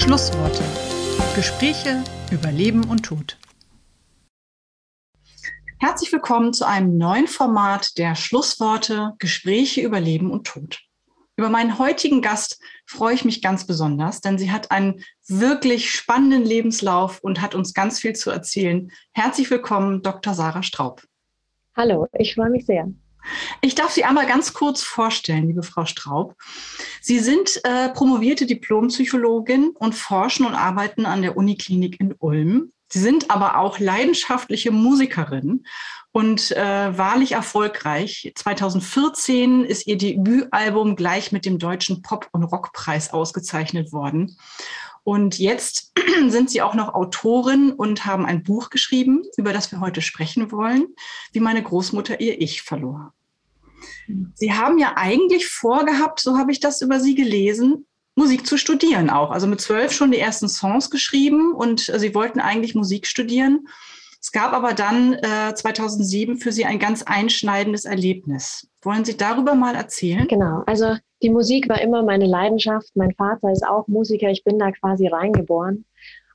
Schlussworte. Gespräche über Leben und Tod. Herzlich willkommen zu einem neuen Format der Schlussworte Gespräche über Leben und Tod. Über meinen heutigen Gast freue ich mich ganz besonders, denn sie hat einen wirklich spannenden Lebenslauf und hat uns ganz viel zu erzählen. Herzlich willkommen, Dr. Sarah Straub. Hallo, ich freue mich sehr. Ich darf Sie einmal ganz kurz vorstellen, liebe Frau Straub. Sie sind äh, promovierte Diplompsychologin und forschen und arbeiten an der Uniklinik in Ulm. Sie sind aber auch leidenschaftliche Musikerin und äh, wahrlich erfolgreich. 2014 ist ihr Debütalbum gleich mit dem Deutschen Pop- und Rockpreis ausgezeichnet worden. Und jetzt sind Sie auch noch Autorin und haben ein Buch geschrieben, über das wir heute sprechen wollen, wie meine Großmutter ihr Ich verlor. Sie haben ja eigentlich vorgehabt, so habe ich das über Sie gelesen, Musik zu studieren auch. Also mit zwölf schon die ersten Songs geschrieben und Sie wollten eigentlich Musik studieren. Es gab aber dann äh, 2007 für Sie ein ganz einschneidendes Erlebnis. Wollen Sie darüber mal erzählen? Genau, also die Musik war immer meine Leidenschaft. Mein Vater ist auch Musiker. Ich bin da quasi reingeboren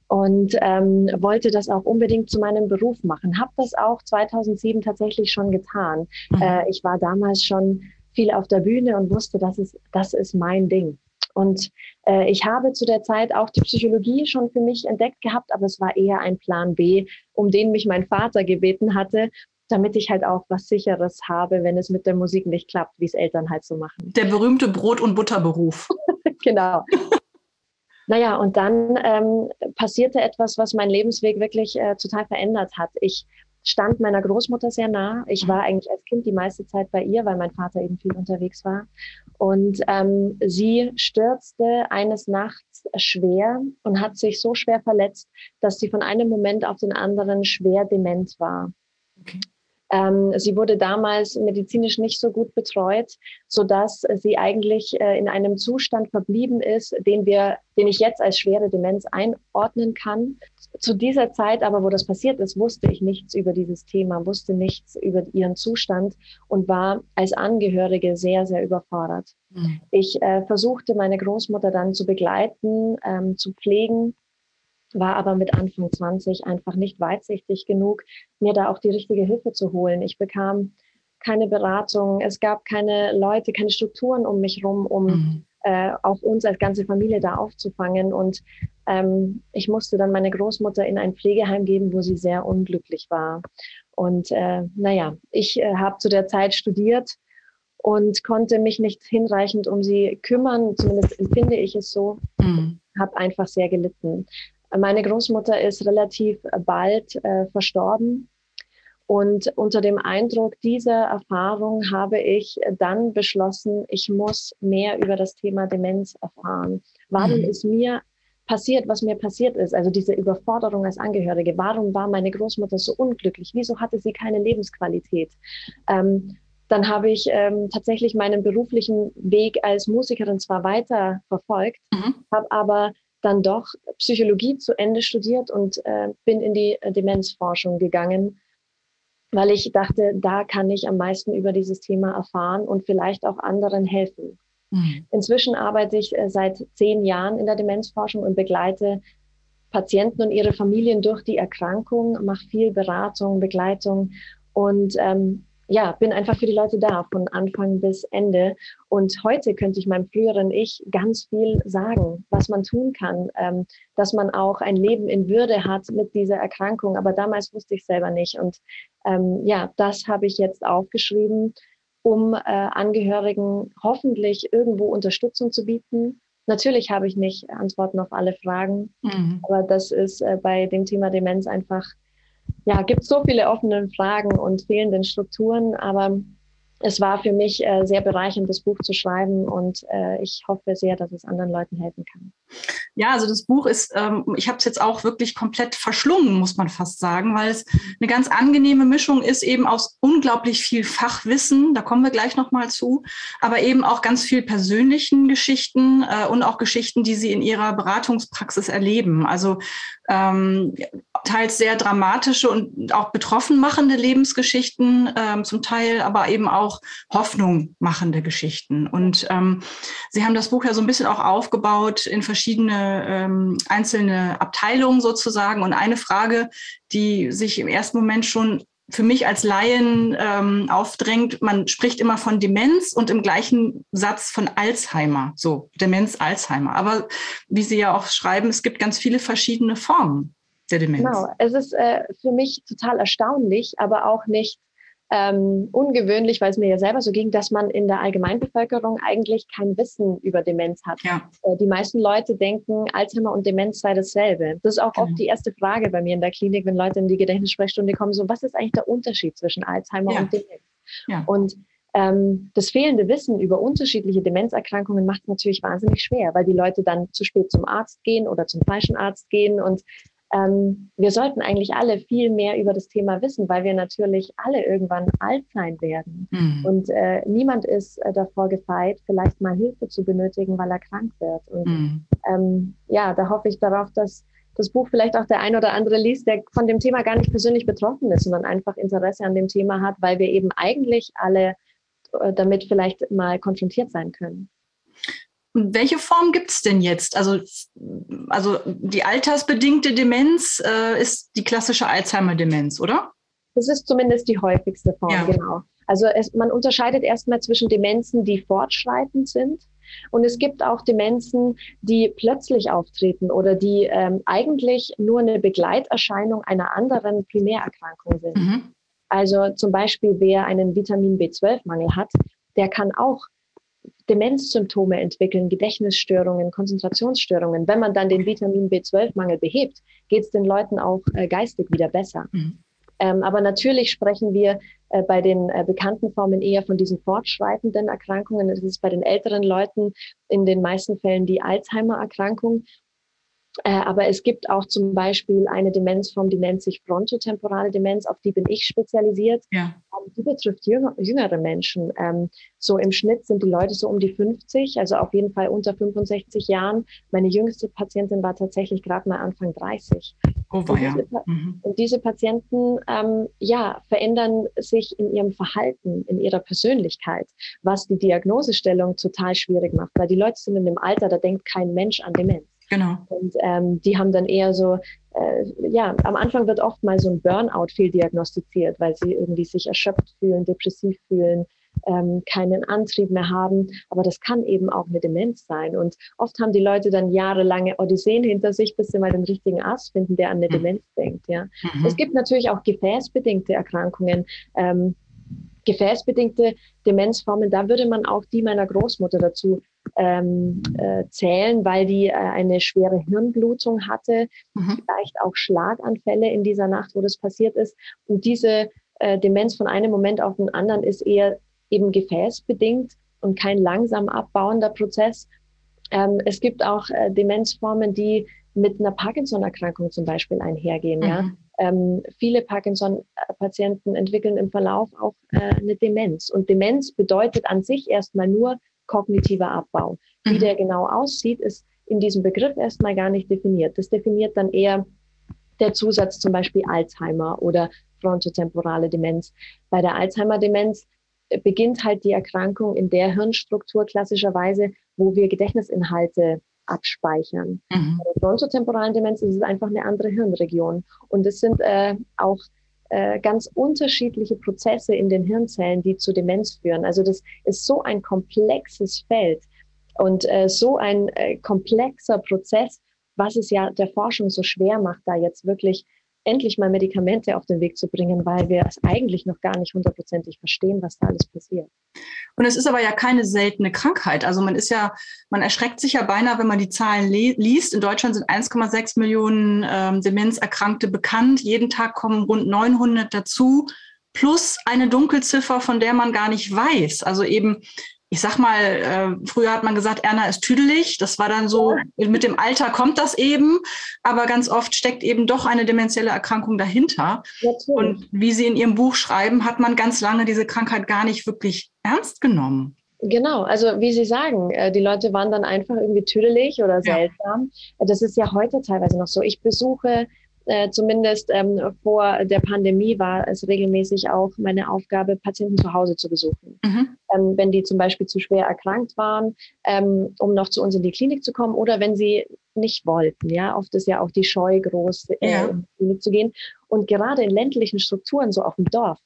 und ähm, wollte das auch unbedingt zu meinem Beruf machen. Habe das auch 2007 tatsächlich schon getan. Mhm. Äh, ich war damals schon viel auf der Bühne und wusste, das ist, das ist mein Ding. Und äh, ich habe zu der Zeit auch die Psychologie schon für mich entdeckt gehabt, aber es war eher ein Plan B, um den mich mein Vater gebeten hatte damit ich halt auch was Sicheres habe, wenn es mit der Musik nicht klappt, wie es Eltern halt so machen. Der berühmte Brot- und Butterberuf. genau. naja, und dann ähm, passierte etwas, was meinen Lebensweg wirklich äh, total verändert hat. Ich stand meiner Großmutter sehr nah. Ich war eigentlich als Kind die meiste Zeit bei ihr, weil mein Vater eben viel unterwegs war. Und ähm, sie stürzte eines Nachts schwer und hat sich so schwer verletzt, dass sie von einem Moment auf den anderen schwer dement war. Okay. Ähm, sie wurde damals medizinisch nicht so gut betreut, so dass sie eigentlich äh, in einem Zustand verblieben ist, den wir, den ich jetzt als schwere Demenz einordnen kann. Zu dieser Zeit aber, wo das passiert ist, wusste ich nichts über dieses Thema, wusste nichts über ihren Zustand und war als Angehörige sehr, sehr überfordert. Mhm. Ich äh, versuchte, meine Großmutter dann zu begleiten, ähm, zu pflegen war aber mit Anfang 20 einfach nicht weitsichtig genug, mir da auch die richtige Hilfe zu holen. Ich bekam keine Beratung, es gab keine Leute, keine Strukturen um mich rum, um mhm. Äh, auch uns als ganze Familie da aufzufangen. Und ähm, ich musste dann meine Großmutter in ein Pflegeheim geben, wo sie sehr unglücklich war. Und äh, naja, ich äh, habe zu der Zeit studiert und konnte mich nicht hinreichend um sie kümmern, zumindest empfinde ich es so, mhm. habe einfach sehr gelitten. Meine Großmutter ist relativ bald äh, verstorben. Und unter dem Eindruck dieser Erfahrung habe ich dann beschlossen, ich muss mehr über das Thema Demenz erfahren. Warum mhm. ist mir passiert, was mir passiert ist? Also diese Überforderung als Angehörige. Warum war meine Großmutter so unglücklich? Wieso hatte sie keine Lebensqualität? Ähm, dann habe ich ähm, tatsächlich meinen beruflichen Weg als Musikerin zwar weiter verfolgt, mhm. habe aber dann doch Psychologie zu Ende studiert und äh, bin in die äh, Demenzforschung gegangen, weil ich dachte, da kann ich am meisten über dieses Thema erfahren und vielleicht auch anderen helfen. Mhm. Inzwischen arbeite ich äh, seit zehn Jahren in der Demenzforschung und begleite Patienten und ihre Familien durch die Erkrankung, mache viel Beratung, Begleitung und ähm, ja, bin einfach für die Leute da, von Anfang bis Ende. Und heute könnte ich meinem früheren Ich ganz viel sagen, was man tun kann, ähm, dass man auch ein Leben in Würde hat mit dieser Erkrankung. Aber damals wusste ich selber nicht. Und ähm, ja, das habe ich jetzt aufgeschrieben, um äh, Angehörigen hoffentlich irgendwo Unterstützung zu bieten. Natürlich habe ich nicht Antworten auf alle Fragen, mhm. aber das ist äh, bei dem Thema Demenz einfach ja, gibt so viele offene Fragen und fehlenden Strukturen, aber es war für mich äh, sehr bereichernd, das Buch zu schreiben und äh, ich hoffe sehr, dass es anderen Leuten helfen kann. Ja, also das Buch ist, ähm, ich habe es jetzt auch wirklich komplett verschlungen, muss man fast sagen, weil es eine ganz angenehme Mischung ist, eben aus unglaublich viel Fachwissen, da kommen wir gleich nochmal zu, aber eben auch ganz viel persönlichen Geschichten äh, und auch Geschichten, die Sie in Ihrer Beratungspraxis erleben. Also ähm, teils sehr dramatische und auch betroffen machende Lebensgeschichten, ähm, zum Teil aber eben auch Hoffnung machende Geschichten. Und ähm, Sie haben das Buch ja so ein bisschen auch aufgebaut in verschiedene ähm, einzelne Abteilungen sozusagen. Und eine Frage, die sich im ersten Moment schon für mich als Laien ähm, aufdrängt, man spricht immer von Demenz und im gleichen Satz von Alzheimer, so Demenz, Alzheimer. Aber wie Sie ja auch schreiben, es gibt ganz viele verschiedene Formen der Demenz. Genau, es ist äh, für mich total erstaunlich, aber auch nicht ähm, ungewöhnlich, weil es mir ja selber so ging, dass man in der Allgemeinbevölkerung eigentlich kein Wissen über Demenz hat. Ja. Äh, die meisten Leute denken, Alzheimer und Demenz sei dasselbe. Das ist auch genau. oft die erste Frage bei mir in der Klinik, wenn Leute in die Gedächtnissprechstunde kommen, so was ist eigentlich der Unterschied zwischen Alzheimer ja. und Demenz? Ja. Und ähm, das fehlende Wissen über unterschiedliche Demenzerkrankungen macht es natürlich wahnsinnig schwer, weil die Leute dann zu spät zum Arzt gehen oder zum falschen Arzt gehen und ähm, wir sollten eigentlich alle viel mehr über das Thema wissen, weil wir natürlich alle irgendwann alt sein werden. Mhm. Und äh, niemand ist äh, davor gefeit, vielleicht mal Hilfe zu benötigen, weil er krank wird. Und mhm. ähm, ja, da hoffe ich darauf, dass das Buch vielleicht auch der ein oder andere liest, der von dem Thema gar nicht persönlich betroffen ist, sondern einfach Interesse an dem Thema hat, weil wir eben eigentlich alle äh, damit vielleicht mal konfrontiert sein können. Welche Form gibt es denn jetzt? Also, also die altersbedingte Demenz äh, ist die klassische Alzheimer-Demenz, oder? Das ist zumindest die häufigste Form, ja. genau. Also es, man unterscheidet erstmal zwischen Demenzen, die fortschreitend sind. Und es gibt auch Demenzen, die plötzlich auftreten oder die ähm, eigentlich nur eine Begleiterscheinung einer anderen Primärerkrankung sind. Mhm. Also zum Beispiel, wer einen Vitamin B12-Mangel hat, der kann auch Demenzsymptome entwickeln, Gedächtnisstörungen, Konzentrationsstörungen. Wenn man dann den Vitamin B12-Mangel behebt, geht es den Leuten auch äh, geistig wieder besser. Mhm. Ähm, aber natürlich sprechen wir äh, bei den äh, bekannten Formen eher von diesen fortschreitenden Erkrankungen. Es ist bei den älteren Leuten in den meisten Fällen die Alzheimer-Erkrankung. Äh, aber es gibt auch zum Beispiel eine Demenzform, die nennt sich frontotemporale Demenz, auf die bin ich spezialisiert. Ja. Ähm, die betrifft jüngere Menschen. Ähm, so im Schnitt sind die Leute so um die 50, also auf jeden Fall unter 65 Jahren. Meine jüngste Patientin war tatsächlich gerade mal Anfang 30. Oh, und, diese, mhm. und diese Patienten ähm, ja, verändern sich in ihrem Verhalten, in ihrer Persönlichkeit, was die Diagnosestellung total schwierig macht, weil die Leute sind in dem Alter, da denkt kein Mensch an Demenz. Genau. Und ähm, die haben dann eher so, äh, ja, am Anfang wird oft mal so ein Burnout viel diagnostiziert, weil sie irgendwie sich erschöpft fühlen, depressiv fühlen, ähm, keinen Antrieb mehr haben. Aber das kann eben auch eine Demenz sein. Und oft haben die Leute dann jahrelange Odysseen hinter sich, bis sie mal den richtigen Arzt finden, der an eine mhm. Demenz denkt. Ja. Mhm. Es gibt natürlich auch gefäßbedingte Erkrankungen. Ähm, gefäßbedingte Demenzformen, da würde man auch die meiner Großmutter dazu ähm, äh, zählen, weil die äh, eine schwere Hirnblutung hatte, mhm. vielleicht auch Schlaganfälle in dieser Nacht, wo das passiert ist. Und diese äh, Demenz von einem Moment auf den anderen ist eher eben gefäßbedingt und kein langsam abbauender Prozess. Ähm, es gibt auch äh, Demenzformen, die mit einer Parkinson-Erkrankung zum Beispiel einhergehen. Mhm. Ja? Ähm, viele Parkinson-Patienten entwickeln im Verlauf auch äh, eine Demenz. Und Demenz bedeutet an sich erstmal nur kognitiver Abbau. Mhm. Wie der genau aussieht, ist in diesem Begriff erstmal gar nicht definiert. Das definiert dann eher der Zusatz zum Beispiel Alzheimer oder frontotemporale Demenz. Bei der Alzheimer-Demenz äh, beginnt halt die Erkrankung in der Hirnstruktur klassischerweise, wo wir Gedächtnisinhalte abspeichern. Mhm. Bei der frontotemporalen Demenz ist es einfach eine andere Hirnregion. Und es sind äh, auch äh, ganz unterschiedliche Prozesse in den Hirnzellen, die zu Demenz führen. Also das ist so ein komplexes Feld und äh, so ein äh, komplexer Prozess, was es ja der Forschung so schwer macht, da jetzt wirklich endlich mal Medikamente auf den Weg zu bringen, weil wir es eigentlich noch gar nicht hundertprozentig verstehen, was da alles passiert. Und es ist aber ja keine seltene Krankheit. Also man ist ja, man erschreckt sich ja beinahe, wenn man die Zahlen liest. In Deutschland sind 1,6 Millionen ähm, Demenzerkrankte bekannt. Jeden Tag kommen rund 900 dazu plus eine Dunkelziffer, von der man gar nicht weiß. Also eben ich sag mal, äh, früher hat man gesagt, Erna ist tüdelig. Das war dann so, mit dem Alter kommt das eben. Aber ganz oft steckt eben doch eine dementielle Erkrankung dahinter. Natürlich. Und wie Sie in Ihrem Buch schreiben, hat man ganz lange diese Krankheit gar nicht wirklich ernst genommen. Genau, also wie Sie sagen, äh, die Leute waren dann einfach irgendwie tüdelig oder seltsam. Ja. Das ist ja heute teilweise noch so. Ich besuche äh, zumindest ähm, vor der Pandemie war es regelmäßig auch meine Aufgabe, Patienten zu Hause zu besuchen. Mhm. Ähm, wenn die zum Beispiel zu schwer erkrankt waren, ähm, um noch zu uns in die Klinik zu kommen oder wenn sie nicht wollten. Ja, oft ist ja auch die Scheu groß, äh, ja. in die Klinik zu gehen. Und gerade in ländlichen Strukturen, so auf dem Dorf,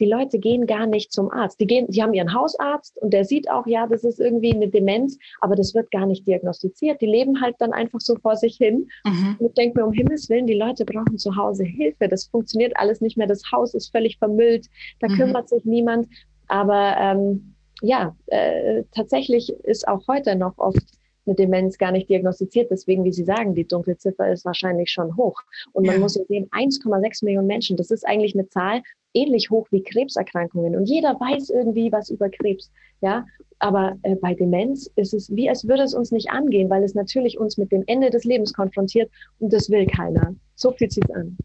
die Leute gehen gar nicht zum Arzt. Die gehen, die haben ihren Hausarzt und der sieht auch, ja, das ist irgendwie eine Demenz, aber das wird gar nicht diagnostiziert. Die leben halt dann einfach so vor sich hin. Mhm. Und ich denke mir, um Himmels Willen, die Leute brauchen zu Hause Hilfe. Das funktioniert alles nicht mehr. Das Haus ist völlig vermüllt. Da mhm. kümmert sich niemand. Aber ähm, ja, äh, tatsächlich ist auch heute noch oft eine Demenz gar nicht diagnostiziert. Deswegen, wie Sie sagen, die Dunkelziffer ist wahrscheinlich schon hoch. Und man ja. muss sehen, 1,6 Millionen Menschen, das ist eigentlich eine Zahl ähnlich hoch wie Krebserkrankungen. Und jeder weiß irgendwie was über Krebs. Ja, aber äh, bei Demenz ist es wie, als würde es uns nicht angehen, weil es natürlich uns mit dem Ende des Lebens konfrontiert und das will keiner. So fühlt sich an.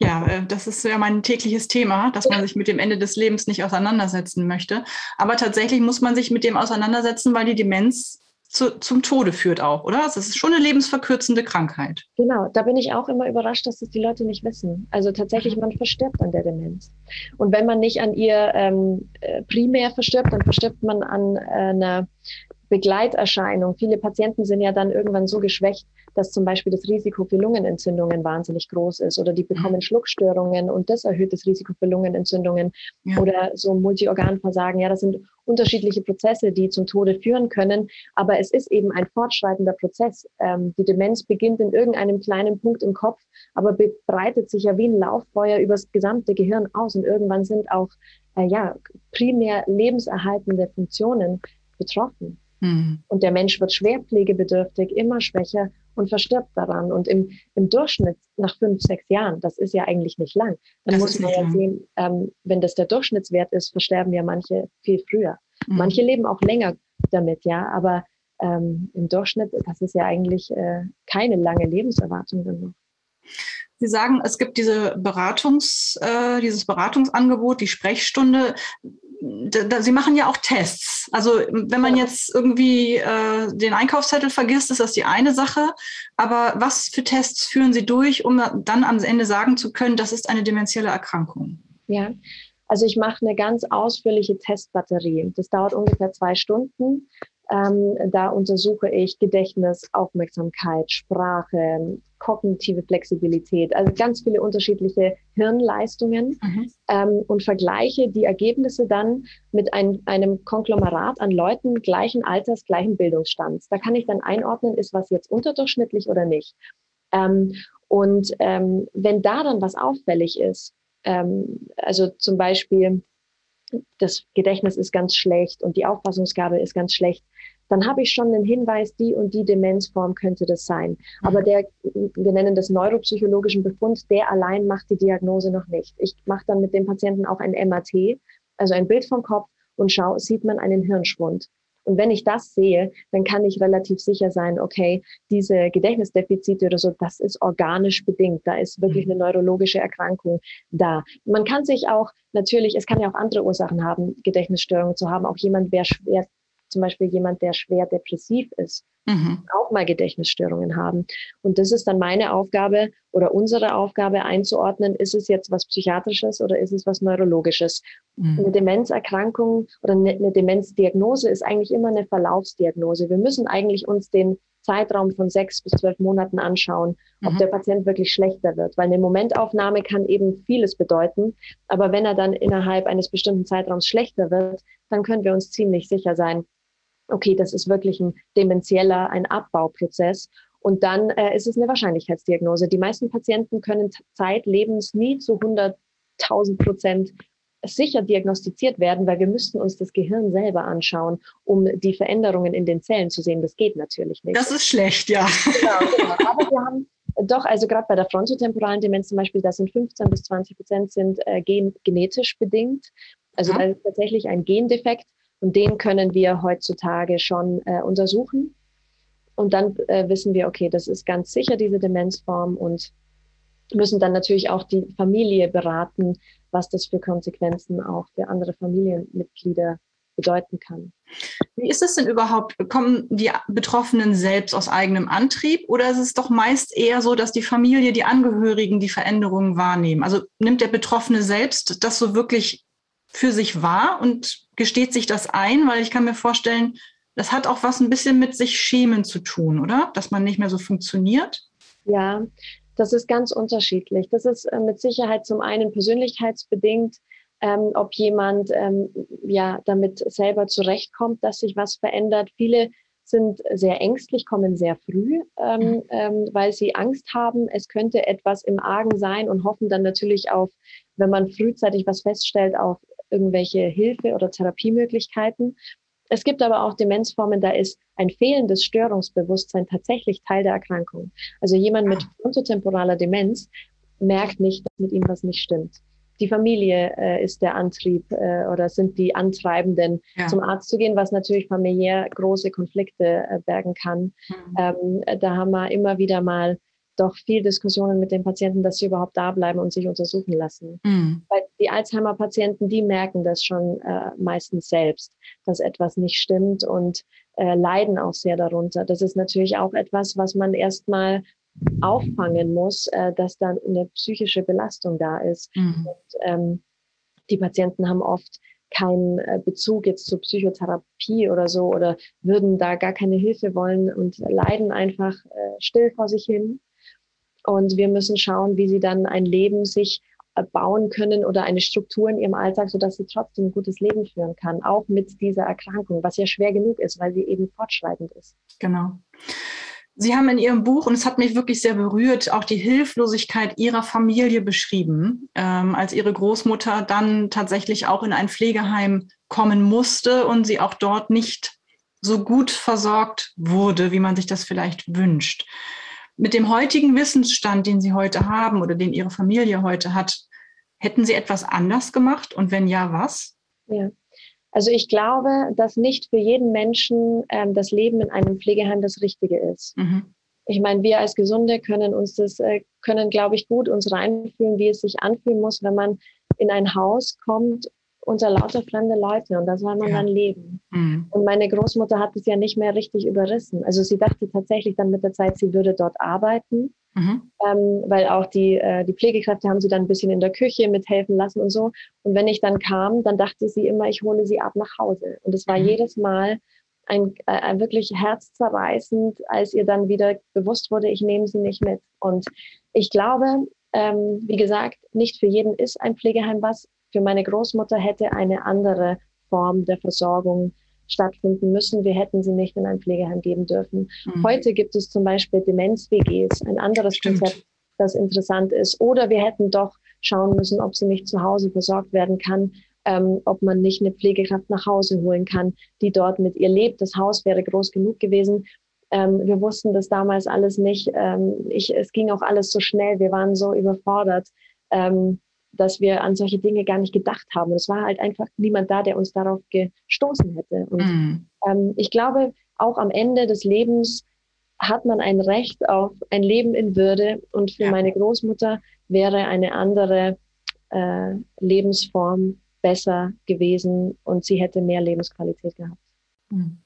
Ja, äh, das ist ja mein tägliches Thema, dass man sich mit dem Ende des Lebens nicht auseinandersetzen möchte. Aber tatsächlich muss man sich mit dem auseinandersetzen, weil die Demenz zu, zum Tode führt auch, oder? Das ist schon eine lebensverkürzende Krankheit. Genau, da bin ich auch immer überrascht, dass das die Leute nicht wissen. Also tatsächlich, mhm. man verstirbt an der Demenz. Und wenn man nicht an ihr ähm, äh, primär verstirbt, dann verstirbt man an äh, einer Begleiterscheinung. Viele Patienten sind ja dann irgendwann so geschwächt, dass zum Beispiel das Risiko für Lungenentzündungen wahnsinnig groß ist oder die mhm. bekommen Schluckstörungen und das erhöht das Risiko für Lungenentzündungen ja. oder so Multiorganversagen. Ja, das sind unterschiedliche Prozesse, die zum Tode führen können, aber es ist eben ein fortschreitender Prozess. Ähm, die Demenz beginnt in irgendeinem kleinen Punkt im Kopf, aber breitet sich ja wie ein Lauffeuer übers gesamte Gehirn aus und irgendwann sind auch äh, ja primär lebenserhaltende Funktionen betroffen. Mhm. Und der Mensch wird schwerpflegebedürftig, immer schwächer und verstirbt daran. Und im, im Durchschnitt nach fünf, sechs Jahren, das ist ja eigentlich nicht lang, dann das muss man ja lang. sehen, ähm, wenn das der Durchschnittswert ist, versterben ja manche viel früher. Mhm. Manche leben auch länger damit, ja, aber ähm, im Durchschnitt, das ist ja eigentlich äh, keine lange Lebenserwartung dann noch. Sie sagen, es gibt diese Beratungs, äh, dieses Beratungsangebot, die Sprechstunde Sie machen ja auch Tests. Also wenn man jetzt irgendwie äh, den Einkaufszettel vergisst, ist das die eine Sache. Aber was für Tests führen Sie durch, um dann am Ende sagen zu können, das ist eine dementielle Erkrankung? Ja, also ich mache eine ganz ausführliche Testbatterie. Das dauert ungefähr zwei Stunden. Ähm, da untersuche ich Gedächtnis, Aufmerksamkeit, Sprache, kognitive Flexibilität, also ganz viele unterschiedliche Hirnleistungen mhm. ähm, und vergleiche die Ergebnisse dann mit ein, einem Konglomerat an Leuten gleichen Alters, gleichen Bildungsstands. Da kann ich dann einordnen, ist was jetzt unterdurchschnittlich oder nicht. Ähm, und ähm, wenn da dann was auffällig ist, ähm, also zum Beispiel das Gedächtnis ist ganz schlecht und die Auffassungsgabe ist ganz schlecht, dann habe ich schon einen Hinweis, die und die Demenzform könnte das sein. Mhm. Aber der, wir nennen das neuropsychologischen Befund, der allein macht die Diagnose noch nicht. Ich mache dann mit dem Patienten auch ein MRT, also ein Bild vom Kopf und schaue, sieht man einen Hirnschwund. Und wenn ich das sehe, dann kann ich relativ sicher sein, okay, diese Gedächtnisdefizite oder so, das ist organisch bedingt. Da ist wirklich mhm. eine neurologische Erkrankung da. Man kann sich auch natürlich, es kann ja auch andere Ursachen haben, Gedächtnisstörungen zu haben. Auch jemand, wer schwer zum Beispiel jemand, der schwer depressiv ist, mhm. auch mal Gedächtnisstörungen haben. Und das ist dann meine Aufgabe oder unsere Aufgabe einzuordnen, ist es jetzt was Psychiatrisches oder ist es was Neurologisches. Mhm. Eine Demenzerkrankung oder eine Demenzdiagnose ist eigentlich immer eine Verlaufsdiagnose. Wir müssen eigentlich uns den Zeitraum von sechs bis zwölf Monaten anschauen, ob mhm. der Patient wirklich schlechter wird. Weil eine Momentaufnahme kann eben vieles bedeuten. Aber wenn er dann innerhalb eines bestimmten Zeitraums schlechter wird, dann können wir uns ziemlich sicher sein, okay, das ist wirklich ein demenzieller, ein Abbauprozess. Und dann äh, ist es eine Wahrscheinlichkeitsdiagnose. Die meisten Patienten können zeitlebens nie zu 100.000 Prozent sicher diagnostiziert werden, weil wir müssten uns das Gehirn selber anschauen, um die Veränderungen in den Zellen zu sehen. Das geht natürlich nicht. Das ist schlecht, ja. Genau, genau. Aber wir haben doch, also gerade bei der frontotemporalen Demenz zum Beispiel, da sind 15 bis 20 Prozent sind äh, gen genetisch bedingt. Also ja. da ist tatsächlich ein Gendefekt. Und den können wir heutzutage schon äh, untersuchen. Und dann äh, wissen wir, okay, das ist ganz sicher diese Demenzform und müssen dann natürlich auch die Familie beraten, was das für Konsequenzen auch für andere Familienmitglieder bedeuten kann. Wie ist es denn überhaupt? Kommen die Betroffenen selbst aus eigenem Antrieb oder ist es doch meist eher so, dass die Familie, die Angehörigen die Veränderungen wahrnehmen? Also nimmt der Betroffene selbst das so wirklich für sich wahr und gesteht sich das ein? Weil ich kann mir vorstellen, das hat auch was ein bisschen mit sich schämen zu tun, oder? Dass man nicht mehr so funktioniert? Ja, das ist ganz unterschiedlich. Das ist äh, mit Sicherheit zum einen persönlichkeitsbedingt, ähm, ob jemand ähm, ja damit selber zurechtkommt, dass sich was verändert. Viele sind sehr ängstlich, kommen sehr früh, ähm, mhm. ähm, weil sie Angst haben, es könnte etwas im Argen sein und hoffen dann natürlich auf, wenn man frühzeitig was feststellt, auf irgendwelche Hilfe oder Therapiemöglichkeiten. Es gibt aber auch Demenzformen, da ist ein fehlendes Störungsbewusstsein tatsächlich Teil der Erkrankung. Also jemand mit ah. frontotemporaler Demenz merkt nicht, dass mit ihm was nicht stimmt. Die Familie äh, ist der Antrieb äh, oder sind die Antreibenden, ja. zum Arzt zu gehen, was natürlich familiär große Konflikte äh, bergen kann. Mhm. Ähm, da haben wir immer wieder mal doch viel Diskussionen mit den Patienten, dass sie überhaupt da bleiben und sich untersuchen lassen. Mhm. Weil die Alzheimer-Patienten, die merken das schon äh, meistens selbst, dass etwas nicht stimmt und äh, leiden auch sehr darunter. Das ist natürlich auch etwas, was man erstmal auffangen muss, äh, dass dann eine psychische Belastung da ist. Mhm. Und, ähm, die Patienten haben oft keinen äh, Bezug jetzt zur Psychotherapie oder so oder würden da gar keine Hilfe wollen und leiden einfach äh, still vor sich hin. Und wir müssen schauen, wie sie dann ein Leben sich äh, bauen können oder eine Struktur in ihrem Alltag, sodass sie trotzdem ein gutes Leben führen kann, auch mit dieser Erkrankung, was ja schwer genug ist, weil sie eben fortschreitend ist. Genau. Sie haben in Ihrem Buch, und es hat mich wirklich sehr berührt, auch die Hilflosigkeit Ihrer Familie beschrieben, ähm, als Ihre Großmutter dann tatsächlich auch in ein Pflegeheim kommen musste und sie auch dort nicht so gut versorgt wurde, wie man sich das vielleicht wünscht mit dem heutigen Wissensstand, den Sie heute haben oder den Ihre Familie heute hat, hätten Sie etwas anders gemacht? Und wenn ja, was? Ja. Also ich glaube, dass nicht für jeden Menschen ähm, das Leben in einem Pflegeheim das Richtige ist. Mhm. Ich meine, wir als Gesunde können uns das, äh, können, glaube ich, gut uns reinfühlen, wie es sich anfühlen muss, wenn man in ein Haus kommt unter lauter fremde Leute und da soll man ja. dann leben. Mhm. Und meine Großmutter hat es ja nicht mehr richtig überrissen. Also sie dachte tatsächlich dann mit der Zeit, sie würde dort arbeiten, mhm. ähm, weil auch die, äh, die Pflegekräfte haben sie dann ein bisschen in der Küche mithelfen lassen und so. Und wenn ich dann kam, dann dachte sie immer, ich hole sie ab nach Hause. Und es war mhm. jedes Mal ein, äh, wirklich herzzerreißend, als ihr dann wieder bewusst wurde, ich nehme sie nicht mit. Und ich glaube, ähm, wie gesagt, nicht für jeden ist ein Pflegeheim was, für meine Großmutter hätte eine andere Form der Versorgung stattfinden müssen. Wir hätten sie nicht in ein Pflegeheim geben dürfen. Mhm. Heute gibt es zum Beispiel Demenz-WGs, ein anderes Stimmt. Konzept, das interessant ist. Oder wir hätten doch schauen müssen, ob sie nicht zu Hause versorgt werden kann, ähm, ob man nicht eine Pflegekraft nach Hause holen kann, die dort mit ihr lebt. Das Haus wäre groß genug gewesen. Ähm, wir wussten das damals alles nicht. Ähm, ich, es ging auch alles so schnell. Wir waren so überfordert. Ähm, dass wir an solche Dinge gar nicht gedacht haben. Es war halt einfach niemand da, der uns darauf gestoßen hätte. Und mm. ähm, ich glaube, auch am Ende des Lebens hat man ein Recht auf ein Leben in Würde. Und für ja. meine Großmutter wäre eine andere äh, Lebensform besser gewesen und sie hätte mehr Lebensqualität gehabt. Mhm.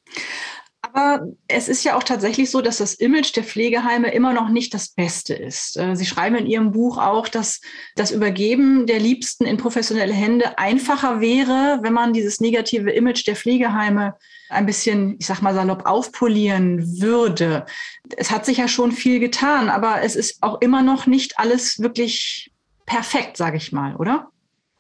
Aber es ist ja auch tatsächlich so, dass das Image der Pflegeheime immer noch nicht das Beste ist. Äh, Sie schreiben in Ihrem Buch auch, dass das Übergeben der Liebsten in professionelle Hände einfacher wäre, wenn man dieses negative Image der Pflegeheime ein bisschen, ich sag mal salopp, aufpolieren würde. Es hat sich ja schon viel getan, aber es ist auch immer noch nicht alles wirklich perfekt, sage ich mal, oder?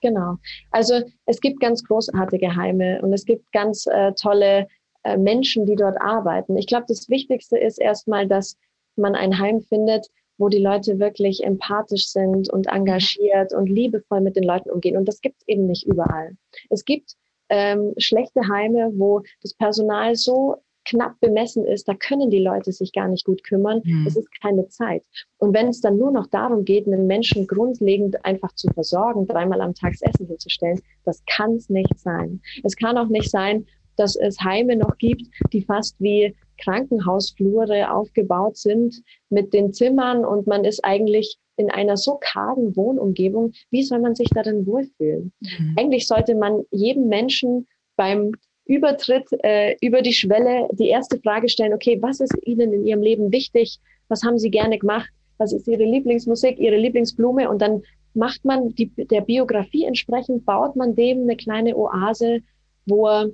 Genau. Also es gibt ganz großartige Heime und es gibt ganz äh, tolle äh, Menschen, die dort arbeiten. Ich glaube, das Wichtigste ist erstmal, dass man ein Heim findet, wo die Leute wirklich empathisch sind und engagiert und liebevoll mit den Leuten umgehen. Und das gibt es eben nicht überall. Es gibt ähm, schlechte Heime, wo das Personal so knapp bemessen ist, da können die Leute sich gar nicht gut kümmern. Mhm. Es ist keine Zeit. Und wenn es dann nur noch darum geht, einen Menschen grundlegend einfach zu versorgen, dreimal am Tag Essen hinzustellen, das kann es nicht sein. Es kann auch nicht sein, dass es Heime noch gibt, die fast wie Krankenhausflure aufgebaut sind mit den Zimmern und man ist eigentlich in einer so kargen Wohnumgebung. Wie soll man sich darin wohlfühlen? Mhm. Eigentlich sollte man jedem Menschen beim Übertritt äh, über die Schwelle, die erste Frage stellen, okay, was ist Ihnen in Ihrem Leben wichtig? Was haben Sie gerne gemacht? Was ist Ihre Lieblingsmusik, Ihre Lieblingsblume? Und dann macht man die, der Biografie entsprechend, baut man dem eine kleine Oase, wo er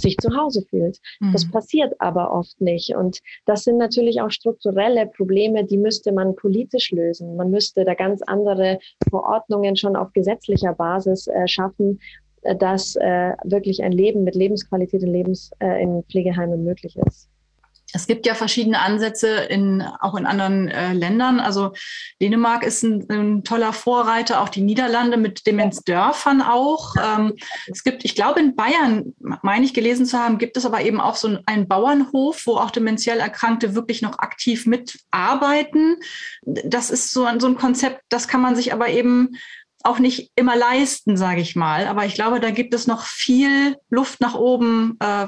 sich zu Hause fühlt. Mhm. Das passiert aber oft nicht. Und das sind natürlich auch strukturelle Probleme, die müsste man politisch lösen. Man müsste da ganz andere Verordnungen schon auf gesetzlicher Basis äh, schaffen, äh, dass äh, wirklich ein Leben mit Lebensqualität in, Lebens, äh, in Pflegeheimen möglich ist. Es gibt ja verschiedene Ansätze in, auch in anderen äh, Ländern. Also Dänemark ist ein, ein, toller Vorreiter, auch die Niederlande mit Demenzdörfern auch. Ähm, es gibt, ich glaube, in Bayern, meine ich gelesen zu haben, gibt es aber eben auch so einen Bauernhof, wo auch dementiell Erkrankte wirklich noch aktiv mitarbeiten. Das ist so so ein Konzept, das kann man sich aber eben auch nicht immer leisten, sage ich mal. Aber ich glaube, da gibt es noch viel Luft nach oben äh,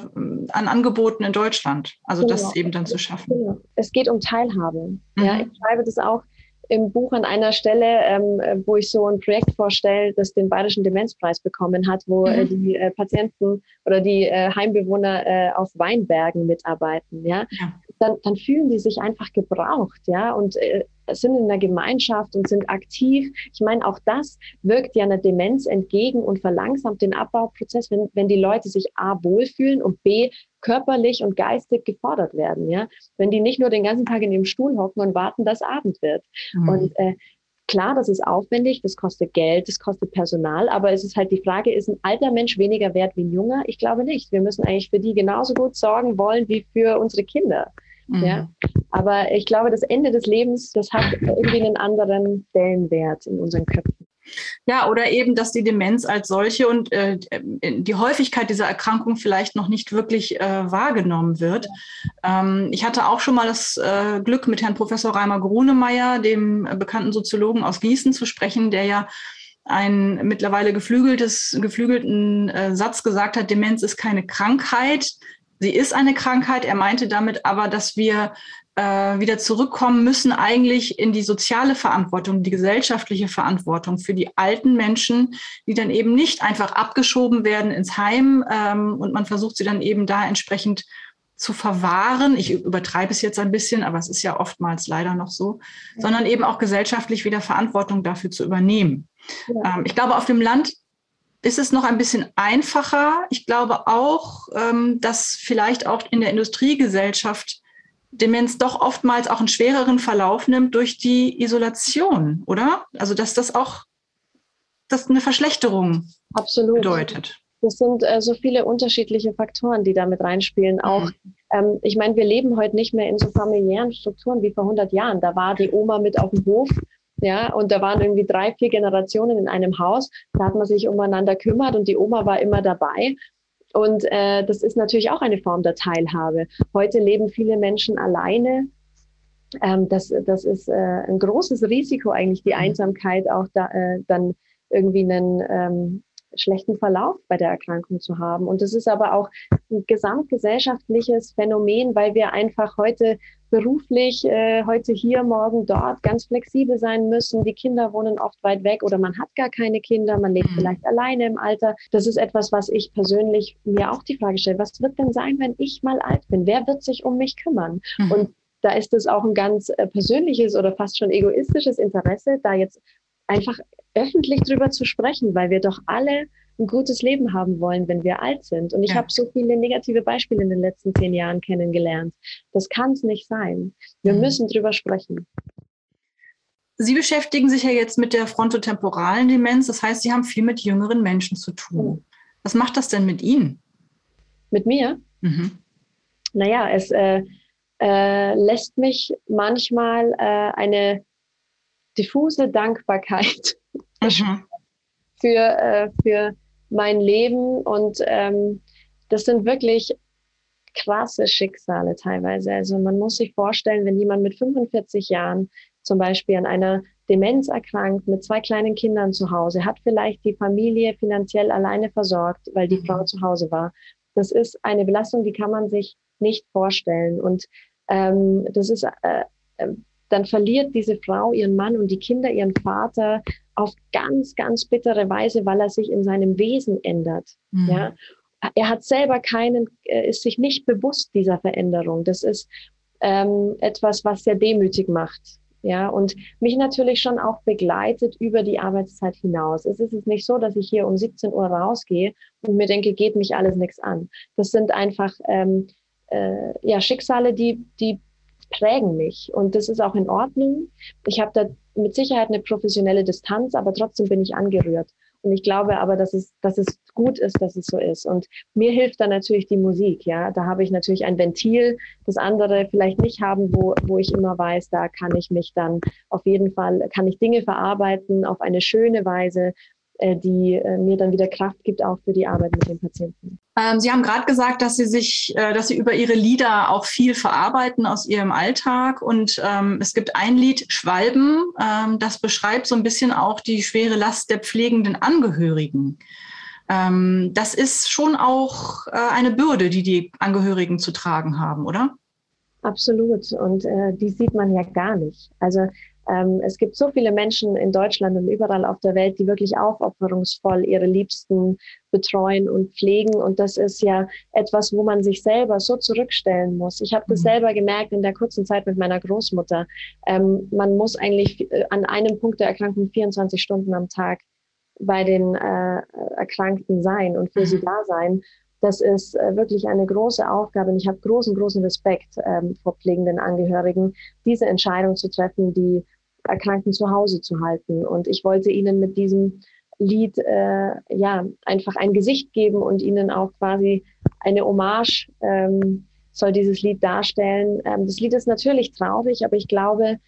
an Angeboten in Deutschland. Also genau. das eben dann zu schaffen. Genau. Es geht um Teilhabe. Mhm. Ja, ich schreibe das auch im Buch an einer Stelle, ähm, wo ich so ein Projekt vorstelle, das den Bayerischen Demenzpreis bekommen hat, wo äh, mhm. die äh, Patienten oder die äh, Heimbewohner äh, auf Weinbergen mitarbeiten. Ja? ja, Dann, dann fühlen die sich einfach gebraucht, ja, und äh, sind in der Gemeinschaft und sind aktiv. Ich meine, auch das wirkt ja einer Demenz entgegen und verlangsamt den Abbauprozess, wenn, wenn die Leute sich A wohlfühlen und B körperlich und geistig gefordert werden. Ja? Wenn die nicht nur den ganzen Tag in ihrem Stuhl hocken und warten, dass Abend wird. Mhm. Und äh, klar, das ist aufwendig, das kostet Geld, das kostet Personal, aber es ist halt die Frage, ist ein alter Mensch weniger wert wie ein junger? Ich glaube nicht. Wir müssen eigentlich für die genauso gut sorgen wollen wie für unsere Kinder. Mhm. Ja? Aber ich glaube, das Ende des Lebens, das hat irgendwie einen anderen Stellenwert in unseren Köpfen. Ja, oder eben, dass die Demenz als solche und äh, die Häufigkeit dieser Erkrankung vielleicht noch nicht wirklich äh, wahrgenommen wird. Ähm, ich hatte auch schon mal das äh, Glück, mit Herrn Professor Reimer Grunemeyer, dem bekannten Soziologen aus Gießen, zu sprechen, der ja einen mittlerweile geflügeltes, geflügelten äh, Satz gesagt hat, Demenz ist keine Krankheit, sie ist eine Krankheit. Er meinte damit aber, dass wir äh, wieder zurückkommen müssen, eigentlich in die soziale Verantwortung, die gesellschaftliche Verantwortung für die alten Menschen, die dann eben nicht einfach abgeschoben werden ins Heim ähm, und man versucht sie dann eben da entsprechend zu verwahren. Ich übertreibe es jetzt ein bisschen, aber es ist ja oftmals leider noch so, ja. sondern eben auch gesellschaftlich wieder Verantwortung dafür zu übernehmen. Ja. Ähm, ich glaube, auf dem Land ist es noch ein bisschen einfacher. Ich glaube auch, ähm, dass vielleicht auch in der Industriegesellschaft Demenz doch oftmals auch einen schwereren Verlauf nimmt durch die Isolation, oder? Also dass das auch das eine Verschlechterung Absolut. bedeutet. Das sind äh, so viele unterschiedliche Faktoren, die damit reinspielen. Mhm. Auch, ähm, ich meine, wir leben heute nicht mehr in so familiären Strukturen wie vor 100 Jahren. Da war die Oma mit auf dem Hof ja, und da waren irgendwie drei, vier Generationen in einem Haus. Da hat man sich umeinander kümmert und die Oma war immer dabei. Und äh, das ist natürlich auch eine Form der Teilhabe. Heute leben viele Menschen alleine. Ähm, das, das ist äh, ein großes Risiko eigentlich, die mhm. Einsamkeit auch da, äh, dann irgendwie einen ähm, schlechten Verlauf bei der Erkrankung zu haben. Und das ist aber auch ein gesamtgesellschaftliches Phänomen, weil wir einfach heute beruflich äh, heute hier, morgen dort ganz flexibel sein müssen. Die Kinder wohnen oft weit weg oder man hat gar keine Kinder, man lebt mhm. vielleicht alleine im Alter. Das ist etwas, was ich persönlich mir auch die Frage stelle, was wird denn sein, wenn ich mal alt bin? Wer wird sich um mich kümmern? Mhm. Und da ist es auch ein ganz äh, persönliches oder fast schon egoistisches Interesse, da jetzt einfach öffentlich drüber zu sprechen, weil wir doch alle ein gutes Leben haben wollen, wenn wir alt sind. Und ich ja. habe so viele negative Beispiele in den letzten zehn Jahren kennengelernt. Das kann es nicht sein. Wir mhm. müssen drüber sprechen. Sie beschäftigen sich ja jetzt mit der frontotemporalen Demenz. Das heißt, Sie haben viel mit jüngeren Menschen zu tun. Mhm. Was macht das denn mit Ihnen? Mit mir? Mhm. Naja, es äh, äh, lässt mich manchmal äh, eine diffuse Dankbarkeit mhm. für, äh, für mein Leben und ähm, das sind wirklich krasse Schicksale teilweise. Also man muss sich vorstellen, wenn jemand mit 45 Jahren zum Beispiel an einer Demenz erkrankt, mit zwei kleinen Kindern zu Hause, hat vielleicht die Familie finanziell alleine versorgt, weil die mhm. Frau zu Hause war. Das ist eine Belastung, die kann man sich nicht vorstellen. Und ähm, das ist, äh, äh dann verliert diese Frau ihren Mann und die Kinder ihren Vater auf ganz, ganz bittere Weise, weil er sich in seinem Wesen ändert. Mhm. Ja. er hat selber keinen, ist sich nicht bewusst dieser Veränderung. Das ist ähm, etwas, was sehr demütig macht. Ja, und mich natürlich schon auch begleitet über die Arbeitszeit hinaus. Es ist nicht so, dass ich hier um 17 Uhr rausgehe und mir denke, geht mich alles nichts an. Das sind einfach ähm, äh, ja, Schicksale, die, die prägen mich. Und das ist auch in Ordnung. Ich habe da mit Sicherheit eine professionelle Distanz, aber trotzdem bin ich angerührt. Und ich glaube aber, dass es, dass es gut ist, dass es so ist. Und mir hilft dann natürlich die Musik. Ja, da habe ich natürlich ein Ventil, das andere vielleicht nicht haben, wo, wo ich immer weiß, da kann ich mich dann auf jeden Fall, kann ich Dinge verarbeiten auf eine schöne Weise, die äh, mir dann wieder Kraft gibt, auch für die Arbeit mit den Patienten. Ähm, Sie haben gerade gesagt, dass Sie sich, äh, dass Sie über Ihre Lieder auch viel verarbeiten aus Ihrem Alltag. Und ähm, es gibt ein Lied, Schwalben, ähm, das beschreibt so ein bisschen auch die schwere Last der pflegenden Angehörigen. Ähm, das ist schon auch äh, eine Bürde, die die Angehörigen zu tragen haben, oder? Absolut. Und äh, die sieht man ja gar nicht. Also ähm, es gibt so viele Menschen in Deutschland und überall auf der Welt, die wirklich aufopferungsvoll ihre Liebsten betreuen und pflegen. Und das ist ja etwas, wo man sich selber so zurückstellen muss. Ich habe das mhm. selber gemerkt in der kurzen Zeit mit meiner Großmutter. Ähm, man muss eigentlich äh, an einem Punkt der Erkrankung 24 Stunden am Tag bei den äh, Erkrankten sein und für mhm. sie da sein. Das ist äh, wirklich eine große Aufgabe und ich habe großen, großen Respekt ähm, vor pflegenden Angehörigen, diese Entscheidung zu treffen, die Erkrankten zu Hause zu halten. Und ich wollte ihnen mit diesem Lied äh, ja einfach ein Gesicht geben und ihnen auch quasi eine Hommage ähm, soll dieses Lied darstellen. Ähm, das Lied ist natürlich traurig, aber ich glaube,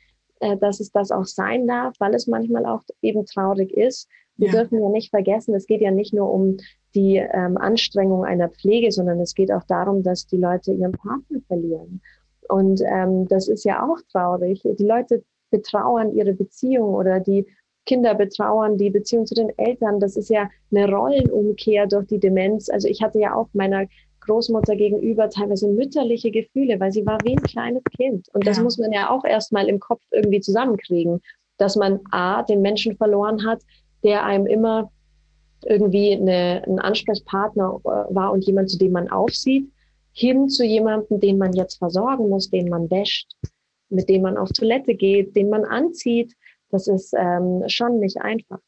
äh, dass es das auch sein darf, weil es manchmal auch eben traurig ist. Wir ja. dürfen ja nicht vergessen, es geht ja nicht nur um die ähm, Anstrengung einer Pflege, sondern es geht auch darum, dass die Leute ihren Partner verlieren. Und ähm, das ist ja auch traurig. Die Leute betrauern ihre Beziehung oder die Kinder betrauern die Beziehung zu den Eltern. Das ist ja eine Rollenumkehr durch die Demenz. Also ich hatte ja auch meiner Großmutter gegenüber teilweise mütterliche Gefühle, weil sie war wie ein kleines Kind. Und das ja. muss man ja auch erstmal im Kopf irgendwie zusammenkriegen, dass man A, den Menschen verloren hat, der einem immer irgendwie eine, ein Ansprechpartner äh, war und jemand, zu dem man aufsieht, hin zu jemandem, den man jetzt versorgen muss, den man wäscht, mit dem man auf Toilette geht, den man anzieht. Das ist ähm, schon nicht einfach.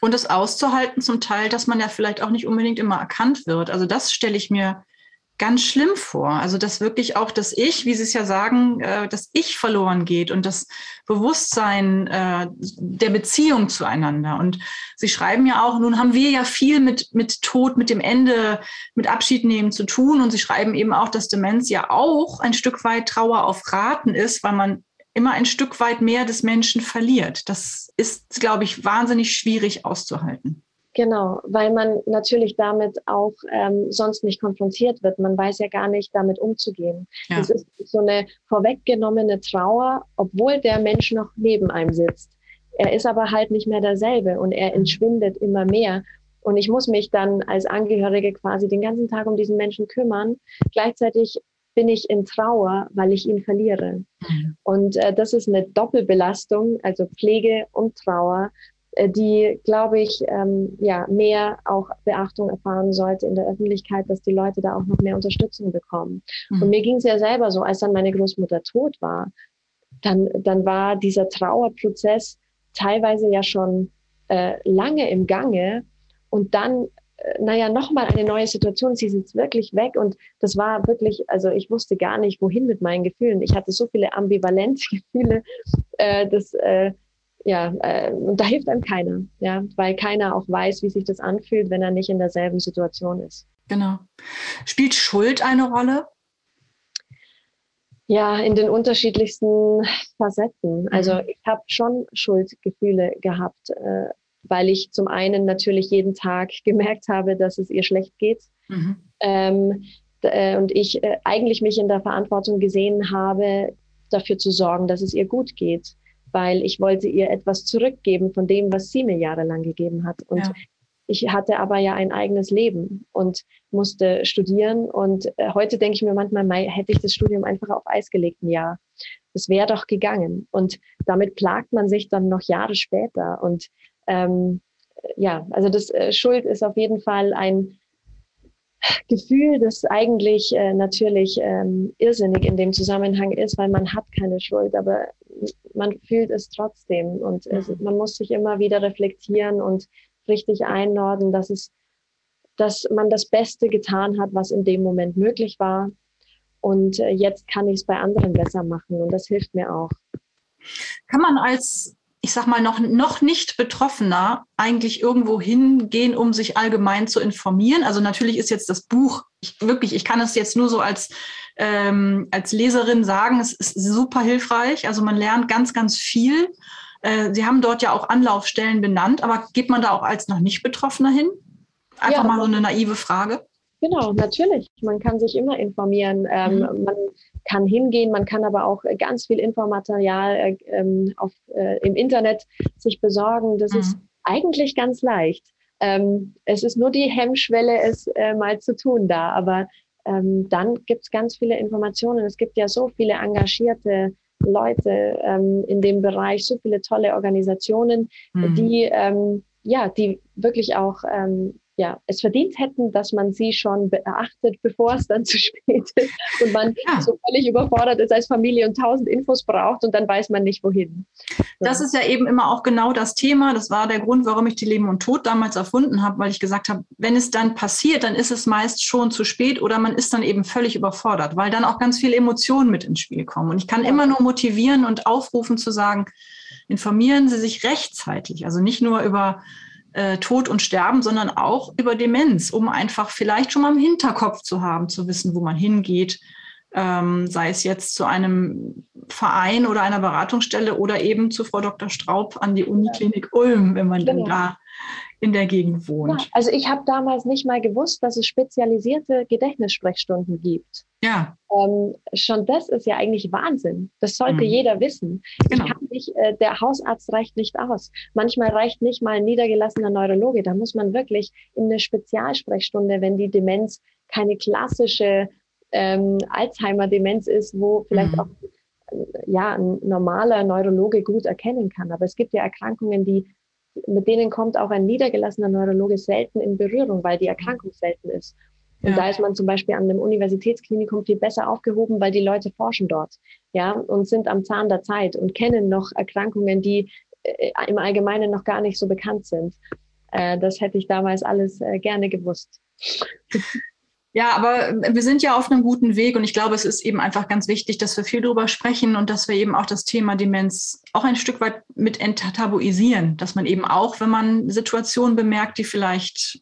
Und es auszuhalten zum Teil, dass man ja vielleicht auch nicht unbedingt immer erkannt wird. Also das stelle ich mir ganz schlimm vor. Also dass wirklich auch das Ich, wie Sie es ja sagen, äh, das Ich verloren geht und das Bewusstsein äh, der Beziehung zueinander. Und Sie schreiben ja auch, nun haben wir ja viel mit, mit Tod, mit dem Ende, mit Abschied nehmen zu tun. Und Sie schreiben eben auch, dass Demenz ja auch ein Stück weit Trauer auf Raten ist, weil man immer ein Stück weit mehr des Menschen verliert. Das ist, glaube ich, wahnsinnig schwierig auszuhalten. Genau, weil man natürlich damit auch ähm, sonst nicht konfrontiert wird. Man weiß ja gar nicht, damit umzugehen. Ja. Das ist so eine vorweggenommene Trauer, obwohl der Mensch noch neben einem sitzt. Er ist aber halt nicht mehr derselbe und er entschwindet immer mehr. Und ich muss mich dann als Angehörige quasi den ganzen Tag um diesen Menschen kümmern. Gleichzeitig bin ich in Trauer, weil ich ihn verliere. Mhm. Und äh, das ist eine Doppelbelastung, also Pflege und Trauer. Äh, die, glaube ich, ähm, ja, mehr auch Beachtung erfahren sollte in der Öffentlichkeit, dass die Leute da auch noch mehr Unterstützung bekommen. Mhm. Und mir ging es ja selber so, als dann meine Großmutter tot war, dann, dann war dieser Trauerprozess teilweise ja schon äh, lange im Gange und dann äh, naja, nochmal eine neue Situation. Sie ist jetzt wirklich weg und das war wirklich, also ich wusste gar nicht, wohin mit meinen Gefühlen. Ich hatte so viele ambivalente Gefühle, äh, dass, äh, ja, äh, und da hilft einem keiner, ja, weil keiner auch weiß, wie sich das anfühlt, wenn er nicht in derselben Situation ist. Genau. Spielt Schuld eine Rolle? Ja, in den unterschiedlichsten Facetten. Also mhm. ich habe schon Schuldgefühle gehabt, äh, weil ich zum einen natürlich jeden Tag gemerkt habe, dass es ihr schlecht geht. Mhm. Ähm, äh, und ich äh, eigentlich mich in der Verantwortung gesehen habe, dafür zu sorgen, dass es ihr gut geht weil ich wollte ihr etwas zurückgeben von dem, was sie mir jahrelang gegeben hat. Und ja. ich hatte aber ja ein eigenes Leben und musste studieren. Und äh, heute denke ich mir manchmal, hätte ich das Studium einfach auf Eis gelegt, ein Jahr. Das wäre doch gegangen. Und damit plagt man sich dann noch Jahre später. Und ähm, ja, also das äh, Schuld ist auf jeden Fall ein Gefühl, das eigentlich äh, natürlich ähm, irrsinnig in dem Zusammenhang ist, weil man hat keine Schuld, aber man fühlt es trotzdem und es, mhm. man muss sich immer wieder reflektieren und richtig einnorden, dass es, dass man das Beste getan hat, was in dem Moment möglich war. Und äh, jetzt kann ich es bei anderen besser machen und das hilft mir auch. Kann man als ich sag mal, noch, noch nicht Betroffener eigentlich irgendwo hingehen, um sich allgemein zu informieren. Also natürlich ist jetzt das Buch, ich, wirklich, ich kann es jetzt nur so als, ähm, als Leserin sagen, es ist super hilfreich. Also man lernt ganz, ganz viel. Äh, Sie haben dort ja auch Anlaufstellen benannt, aber geht man da auch als noch nicht Betroffener hin? Einfach ja, mal so eine naive Frage. Genau, natürlich. Man kann sich immer informieren. Ähm, mhm. Man kann hingehen, man kann aber auch ganz viel Infomaterial äh, ähm, auf, äh, im Internet sich besorgen. Das mhm. ist eigentlich ganz leicht. Ähm, es ist nur die Hemmschwelle, es äh, mal zu tun da. Aber ähm, dann gibt es ganz viele Informationen. Es gibt ja so viele engagierte Leute ähm, in dem Bereich, so viele tolle Organisationen, mhm. die ähm, ja, die wirklich auch ähm, ja, es verdient hätten, dass man sie schon beachtet, bevor es dann zu spät ist und man ja. so völlig überfordert ist als Familie und tausend Infos braucht und dann weiß man nicht, wohin. Das ist ja eben immer auch genau das Thema. Das war der Grund, warum ich die Leben und Tod damals erfunden habe, weil ich gesagt habe, wenn es dann passiert, dann ist es meist schon zu spät oder man ist dann eben völlig überfordert, weil dann auch ganz viele Emotionen mit ins Spiel kommen. Und ich kann ja. immer nur motivieren und aufrufen zu sagen, informieren Sie sich rechtzeitig, also nicht nur über äh, Tod und Sterben, sondern auch über Demenz, um einfach vielleicht schon mal im Hinterkopf zu haben, zu wissen, wo man hingeht, ähm, sei es jetzt zu einem Verein oder einer Beratungsstelle oder eben zu Frau Dr. Straub an die Uniklinik Ulm, wenn man genau. dann da in der Gegend wohnt. Ja, also ich habe damals nicht mal gewusst, dass es spezialisierte Gedächtnissprechstunden gibt. Ja. Ähm, schon das ist ja eigentlich Wahnsinn. Das sollte mhm. jeder wissen. Genau. Ich kann nicht, äh, der Hausarzt reicht nicht aus. Manchmal reicht nicht mal ein niedergelassener Neurologe. Da muss man wirklich in eine Spezialsprechstunde, wenn die Demenz keine klassische ähm, Alzheimer-Demenz ist, wo vielleicht mhm. auch ja, ein normaler Neurologe gut erkennen kann. Aber es gibt ja Erkrankungen, die mit denen kommt auch ein niedergelassener Neurologe selten in Berührung, weil die Erkrankung selten ist. Und ja. da ist man zum Beispiel an einem Universitätsklinikum viel besser aufgehoben, weil die Leute forschen dort, ja, und sind am Zahn der Zeit und kennen noch Erkrankungen, die äh, im Allgemeinen noch gar nicht so bekannt sind. Äh, das hätte ich damals alles äh, gerne gewusst. Ja, aber wir sind ja auf einem guten Weg und ich glaube, es ist eben einfach ganz wichtig, dass wir viel darüber sprechen und dass wir eben auch das Thema Demenz auch ein Stück weit mit enttabuisieren, dass man eben auch, wenn man Situationen bemerkt, die vielleicht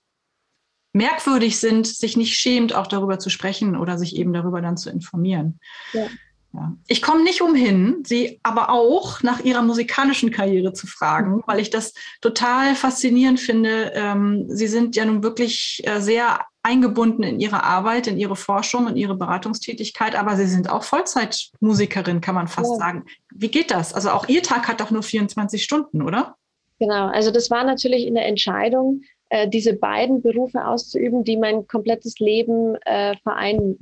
merkwürdig sind, sich nicht schämt, auch darüber zu sprechen oder sich eben darüber dann zu informieren. Ja. Ja. Ich komme nicht umhin, Sie aber auch nach Ihrer musikalischen Karriere zu fragen, mhm. weil ich das total faszinierend finde. Ähm, Sie sind ja nun wirklich äh, sehr eingebunden in Ihre Arbeit, in Ihre Forschung und Ihre Beratungstätigkeit, aber Sie sind auch Vollzeitmusikerin, kann man fast ja. sagen. Wie geht das? Also auch Ihr Tag hat doch nur 24 Stunden, oder? Genau, also das war natürlich eine Entscheidung, äh, diese beiden Berufe auszuüben, die mein komplettes Leben äh, vereinnahmt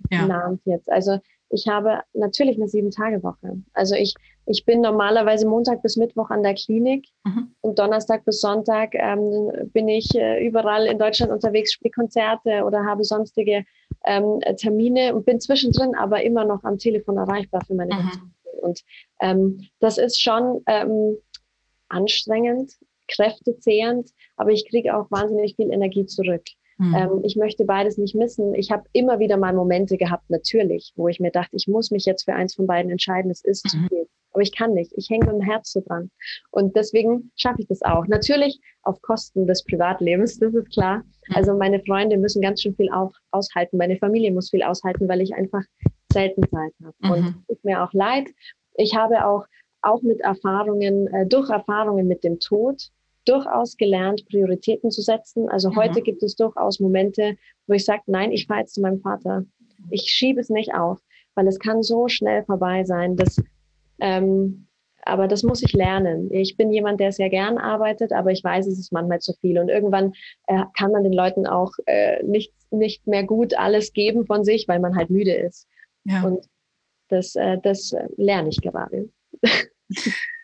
ja. jetzt. Also ich habe natürlich eine Sieben-Tage-Woche. Also ich, ich bin normalerweise Montag bis Mittwoch an der Klinik mhm. und Donnerstag bis Sonntag ähm, bin ich äh, überall in Deutschland unterwegs, spiele Konzerte oder habe sonstige ähm, Termine und bin zwischendrin aber immer noch am Telefon erreichbar für meine mhm. Und ähm, das ist schon ähm, anstrengend, kräftezehrend, aber ich kriege auch wahnsinnig viel Energie zurück. Mhm. Ähm, ich möchte beides nicht missen. Ich habe immer wieder mal Momente gehabt, natürlich, wo ich mir dachte, ich muss mich jetzt für eins von beiden entscheiden. Es ist mhm. zu viel. Aber ich kann nicht. Ich hänge mit dem Herz so dran. Und deswegen schaffe ich das auch. Natürlich auf Kosten des Privatlebens, das ist klar. Mhm. Also meine Freunde müssen ganz schön viel auf, aushalten. Meine Familie muss viel aushalten, weil ich einfach selten Zeit habe. Und mhm. es tut mir auch leid. Ich habe auch, auch mit Erfahrungen, äh, durch Erfahrungen mit dem Tod, durchaus gelernt, Prioritäten zu setzen. Also mhm. heute gibt es durchaus Momente, wo ich sage, nein, ich fahre jetzt zu meinem Vater. Ich schiebe es nicht auf, weil es kann so schnell vorbei sein. Dass, ähm, aber das muss ich lernen. Ich bin jemand, der sehr gern arbeitet, aber ich weiß, es ist manchmal zu viel. Und irgendwann äh, kann man den Leuten auch äh, nicht, nicht mehr gut alles geben von sich, weil man halt müde ist. Ja. Und das, äh, das lerne ich gerade.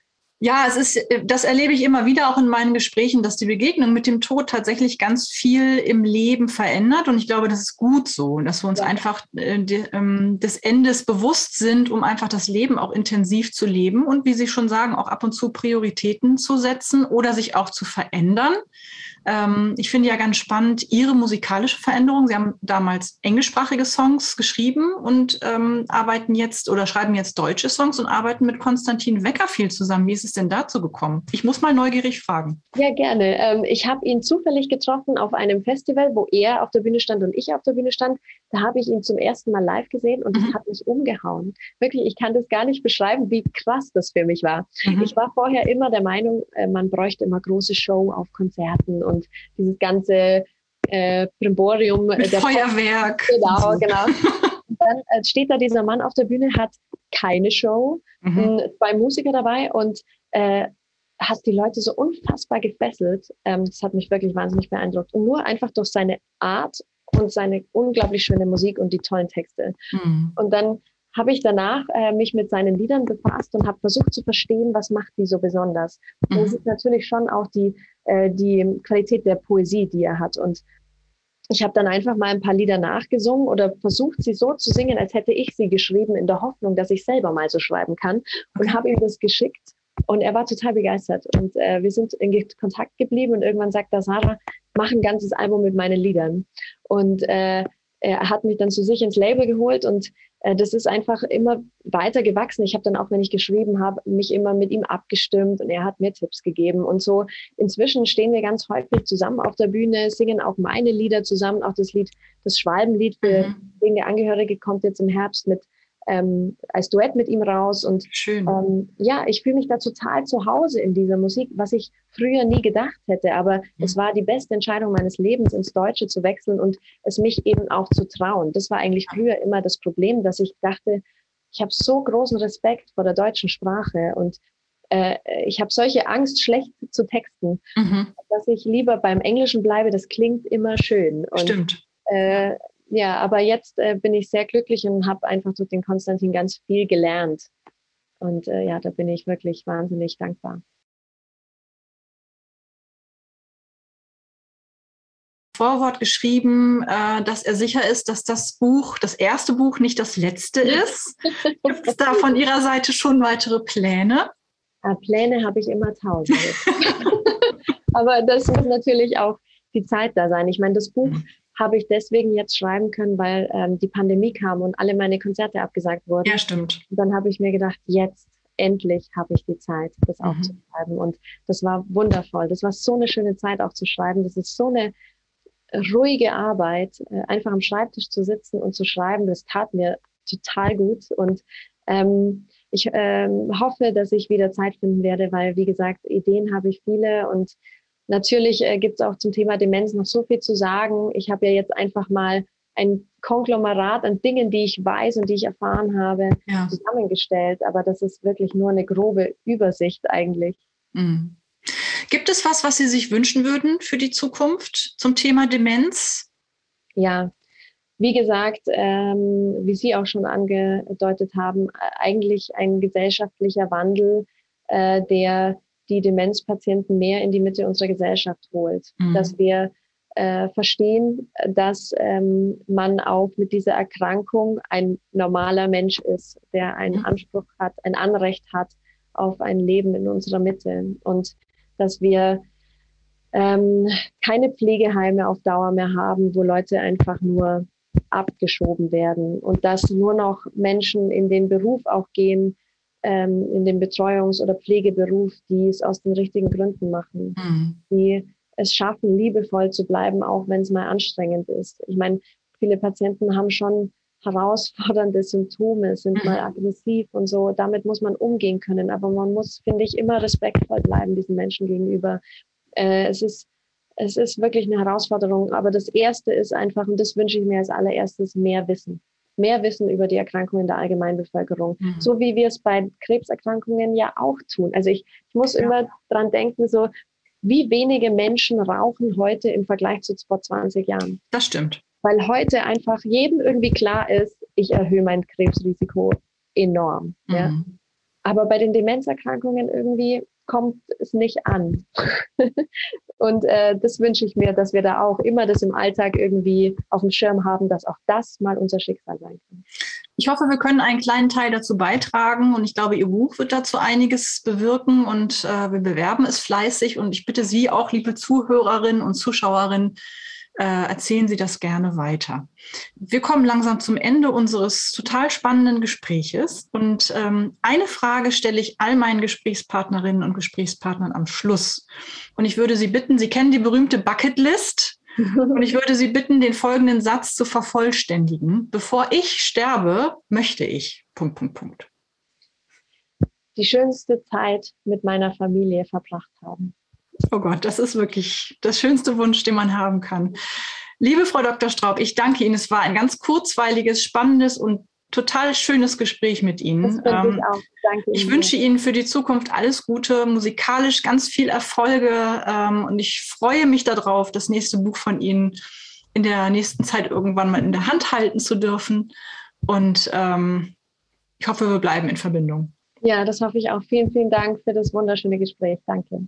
Ja, es ist, äh, das erlebe ich immer wieder auch in meinen Gesprächen, dass die Begegnung mit dem Tod tatsächlich ganz viel im Leben verändert. Und ich glaube, das ist gut so, dass wir uns ja. einfach äh, die, ähm, des Endes bewusst sind, um einfach das Leben auch intensiv zu leben und, wie Sie schon sagen, auch ab und zu Prioritäten zu setzen oder sich auch zu verändern. Ähm, ich finde ja ganz spannend Ihre musikalische Veränderung. Sie haben damals englischsprachige Songs geschrieben und ähm, arbeiten jetzt oder schreiben jetzt deutsche Songs und arbeiten mit Konstantin Wecker viel zusammen. Wie ist es denn dazu gekommen? Ich muss mal neugierig fragen. Ja, gerne. Ähm, ich habe ihn zufällig getroffen auf einem Festival, wo er auf der Bühne stand und ich auf der Bühne stand. Da habe ich ihn zum ersten Mal live gesehen und mhm. das hat mich umgehauen. Wirklich, ich kann das gar nicht beschreiben, wie krass das für mich war. Mhm. Ich war vorher immer der Meinung, äh, man bräuchte immer große Show auf Konzerten und dieses ganze äh, Brimborium. Mit Feuerwerk. Genau, genau. Und dann äh, steht da dieser Mann auf der Bühne, hat keine Show, mhm. zwei Musiker dabei und äh, hat die Leute so unfassbar gefesselt. Ähm, das hat mich wirklich wahnsinnig beeindruckt. Und nur einfach durch seine Art und seine unglaublich schöne Musik und die tollen Texte. Mhm. Und dann habe ich danach äh, mich mit seinen Liedern befasst und habe versucht zu verstehen, was macht die so besonders. Mhm. Das ist natürlich schon auch die, äh, die Qualität der Poesie, die er hat. Und ich habe dann einfach mal ein paar Lieder nachgesungen oder versucht, sie so zu singen, als hätte ich sie geschrieben, in der Hoffnung, dass ich selber mal so schreiben kann. Und habe ihm das geschickt. Und er war total begeistert. Und äh, wir sind in Kontakt geblieben. Und irgendwann sagt er, Sarah, mach ein ganzes Album mit meinen Liedern. Und äh, er hat mich dann zu sich ins Label geholt und äh, das ist einfach immer weiter gewachsen. Ich habe dann auch, wenn ich geschrieben habe, mich immer mit ihm abgestimmt und er hat mir Tipps gegeben und so. Inzwischen stehen wir ganz häufig zusammen auf der Bühne, singen auch meine Lieder zusammen, auch das Lied, das Schwalbenlied für mhm. wegen der Angehörige kommt jetzt im Herbst mit ähm, als Duett mit ihm raus. Und Schön. Ähm, ja, ich fühle mich da total zu Hause in dieser Musik, was ich früher nie gedacht hätte. Aber mhm. es war die beste Entscheidung meines Lebens, ins Deutsche zu wechseln und es mich eben auch zu trauen. Das war eigentlich früher immer das Problem, dass ich dachte, ich habe so großen Respekt vor der deutschen Sprache und äh, ich habe solche Angst, schlecht zu texten, mhm. dass ich lieber beim Englischen bleibe. Das klingt immer schön. Und, Stimmt. Äh, ja, aber jetzt äh, bin ich sehr glücklich und habe einfach durch den Konstantin ganz viel gelernt. Und äh, ja, da bin ich wirklich wahnsinnig dankbar. Vorwort geschrieben, äh, dass er sicher ist, dass das Buch, das erste Buch, nicht das letzte ist. Gibt es da von Ihrer Seite schon weitere Pläne? Ja, Pläne habe ich immer tausend. Aber das muss natürlich auch die Zeit da sein. Ich meine, das Buch mhm habe ich deswegen jetzt schreiben können, weil ähm, die Pandemie kam und alle meine Konzerte abgesagt wurden. Ja, stimmt. Und dann habe ich mir gedacht, jetzt endlich habe ich die Zeit, das mhm. aufzuschreiben. Und das war wundervoll. Das war so eine schöne Zeit auch zu schreiben. Das ist so eine ruhige Arbeit, äh, einfach am Schreibtisch zu sitzen und zu schreiben. Das tat mir total gut. Und ähm, ich ähm, hoffe, dass ich wieder Zeit finden werde, weil, wie gesagt, Ideen habe ich viele und Natürlich äh, gibt es auch zum Thema Demenz noch so viel zu sagen. Ich habe ja jetzt einfach mal ein Konglomerat an Dingen, die ich weiß und die ich erfahren habe, ja. zusammengestellt. Aber das ist wirklich nur eine grobe Übersicht eigentlich. Mhm. Gibt es was, was Sie sich wünschen würden für die Zukunft zum Thema Demenz? Ja, wie gesagt, ähm, wie Sie auch schon angedeutet haben, eigentlich ein gesellschaftlicher Wandel, äh, der die Demenzpatienten mehr in die Mitte unserer Gesellschaft holt. Mhm. Dass wir äh, verstehen, dass ähm, man auch mit dieser Erkrankung ein normaler Mensch ist, der einen mhm. Anspruch hat, ein Anrecht hat auf ein Leben in unserer Mitte. Und dass wir ähm, keine Pflegeheime auf Dauer mehr haben, wo Leute einfach nur abgeschoben werden und dass nur noch Menschen in den Beruf auch gehen, ähm, in dem Betreuungs- oder Pflegeberuf, die es aus den richtigen Gründen machen, mhm. die es schaffen, liebevoll zu bleiben, auch wenn es mal anstrengend ist. Ich meine, viele Patienten haben schon herausfordernde Symptome, sind mhm. mal aggressiv und so. Damit muss man umgehen können. Aber man muss, finde ich, immer respektvoll bleiben diesen Menschen gegenüber. Äh, es ist es ist wirklich eine Herausforderung. Aber das Erste ist einfach, und das wünsche ich mir als allererstes, mehr Wissen mehr Wissen über die Erkrankungen der Allgemeinbevölkerung. Mhm. So wie wir es bei Krebserkrankungen ja auch tun. Also ich, ich muss ja. immer dran denken, so wie wenige Menschen rauchen heute im Vergleich zu vor 20 Jahren. Das stimmt. Weil heute einfach jedem irgendwie klar ist, ich erhöhe mein Krebsrisiko enorm. Mhm. Ja. Aber bei den Demenzerkrankungen irgendwie kommt es nicht an. und äh, das wünsche ich mir, dass wir da auch immer das im Alltag irgendwie auf dem Schirm haben, dass auch das mal unser Schicksal sein kann. Ich hoffe, wir können einen kleinen Teil dazu beitragen und ich glaube, Ihr Buch wird dazu einiges bewirken und äh, wir bewerben es fleißig und ich bitte Sie auch, liebe Zuhörerinnen und Zuschauerinnen, äh, erzählen Sie das gerne weiter. Wir kommen langsam zum Ende unseres total spannenden Gespräches. Und ähm, eine Frage stelle ich all meinen Gesprächspartnerinnen und Gesprächspartnern am Schluss. Und ich würde Sie bitten, Sie kennen die berühmte Bucketlist. Und ich würde Sie bitten, den folgenden Satz zu vervollständigen. Bevor ich sterbe, möchte ich. Punkt, Punkt, Punkt. Die schönste Zeit mit meiner Familie verbracht haben. Oh Gott, das ist wirklich das schönste Wunsch, den man haben kann. Liebe Frau Dr. Straub, ich danke Ihnen. Es war ein ganz kurzweiliges, spannendes und total schönes Gespräch mit Ihnen. Ähm, ich, ich Ihnen. wünsche Ihnen für die Zukunft alles Gute, musikalisch ganz viel Erfolge ähm, und ich freue mich darauf, das nächste Buch von Ihnen in der nächsten Zeit irgendwann mal in der Hand halten zu dürfen. Und ähm, ich hoffe, wir bleiben in Verbindung. Ja, das hoffe ich auch. Vielen, vielen Dank für das wunderschöne Gespräch. Danke.